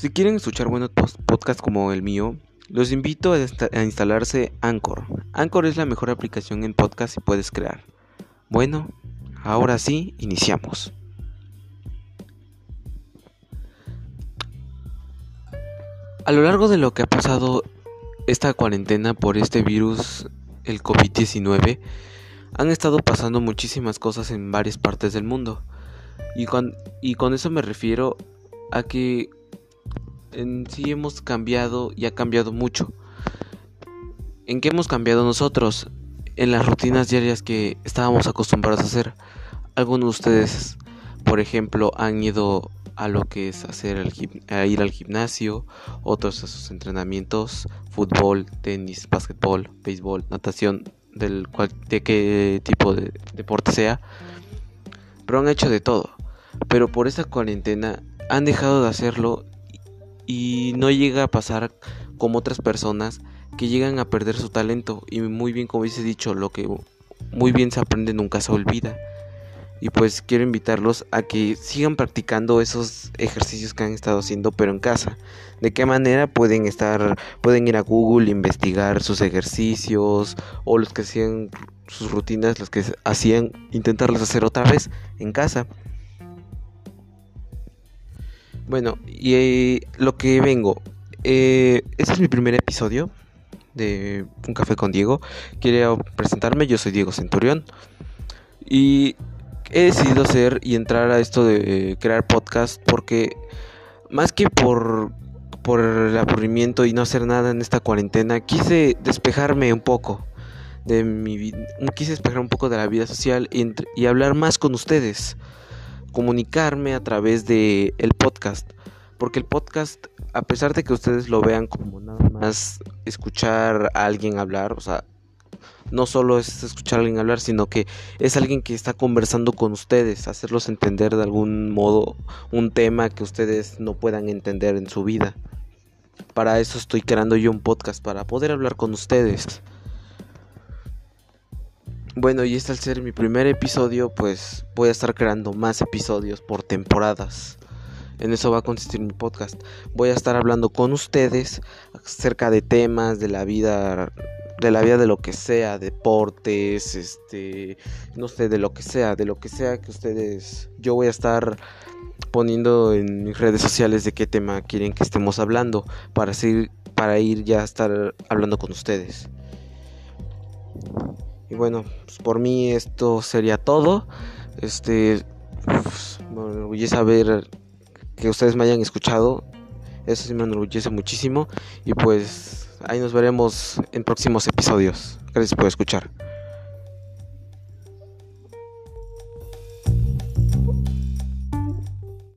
Si quieren escuchar buenos podcasts como el mío, los invito a, instalarse Anchor. Anchor es la mejor aplicación en podcast que puedes crear. Bueno, ahora sí, iniciamos. A lo largo de lo que ha pasado esta cuarentena por este virus, el COVID-19, han estado pasando muchísimas cosas en varias partes del mundo. Y con, y con eso me refiero a que en sí hemos cambiado y ha cambiado mucho. ¿En qué hemos cambiado nosotros? En las rutinas diarias que estábamos acostumbrados a hacer. Algunos de ustedes, por ejemplo, han ido a lo que es hacer el ir al gimnasio, otros a sus entrenamientos, fútbol, tenis, básquetbol, béisbol, natación, del cual, de qué tipo de deporte sea, pero han hecho de todo. Pero por esta cuarentena han dejado de hacerlo y no llega a pasar como otras personas que llegan a perder su talento. Y muy bien como dice dicho lo que muy bien se aprende nunca se olvida. Y pues quiero invitarlos a que sigan practicando esos ejercicios que han estado haciendo pero en casa. De qué manera pueden estar pueden ir a Google investigar sus ejercicios o los que hacían sus rutinas los que hacían intentarlos hacer otra vez en casa bueno, y eh, lo que vengo. Eh, este es mi primer episodio de Un Café con Diego. Quiero presentarme, yo soy Diego Centurión. Y he decidido hacer y entrar a esto de crear podcast porque más que por, por el aburrimiento y no hacer nada en esta cuarentena, quise despejarme un poco de mi quise despejar un poco de la vida social y hablar más con ustedes comunicarme a través de el podcast porque el podcast a pesar de que ustedes lo vean como nada más escuchar a alguien hablar o sea no solo es escuchar a alguien hablar sino que es alguien que está conversando con ustedes hacerlos entender de algún modo un tema que ustedes no puedan entender en su vida. Para eso estoy creando yo un podcast para poder hablar con ustedes bueno, y este al ser mi primer episodio, pues voy a estar creando más episodios por temporadas. En eso va a consistir mi podcast. Voy a estar hablando con ustedes acerca de temas de la vida de la vida de lo que sea, deportes, este, no sé, de lo que sea, de lo que sea que ustedes yo voy a estar poniendo en mis redes sociales de qué tema quieren que estemos hablando para seguir para ir ya a estar hablando con ustedes. Y bueno, pues por mí esto sería todo. Este, pues, me enorgullece ver que ustedes me hayan escuchado. Eso sí me enorgullece muchísimo. Y pues ahí nos veremos en próximos episodios. Gracias por escuchar.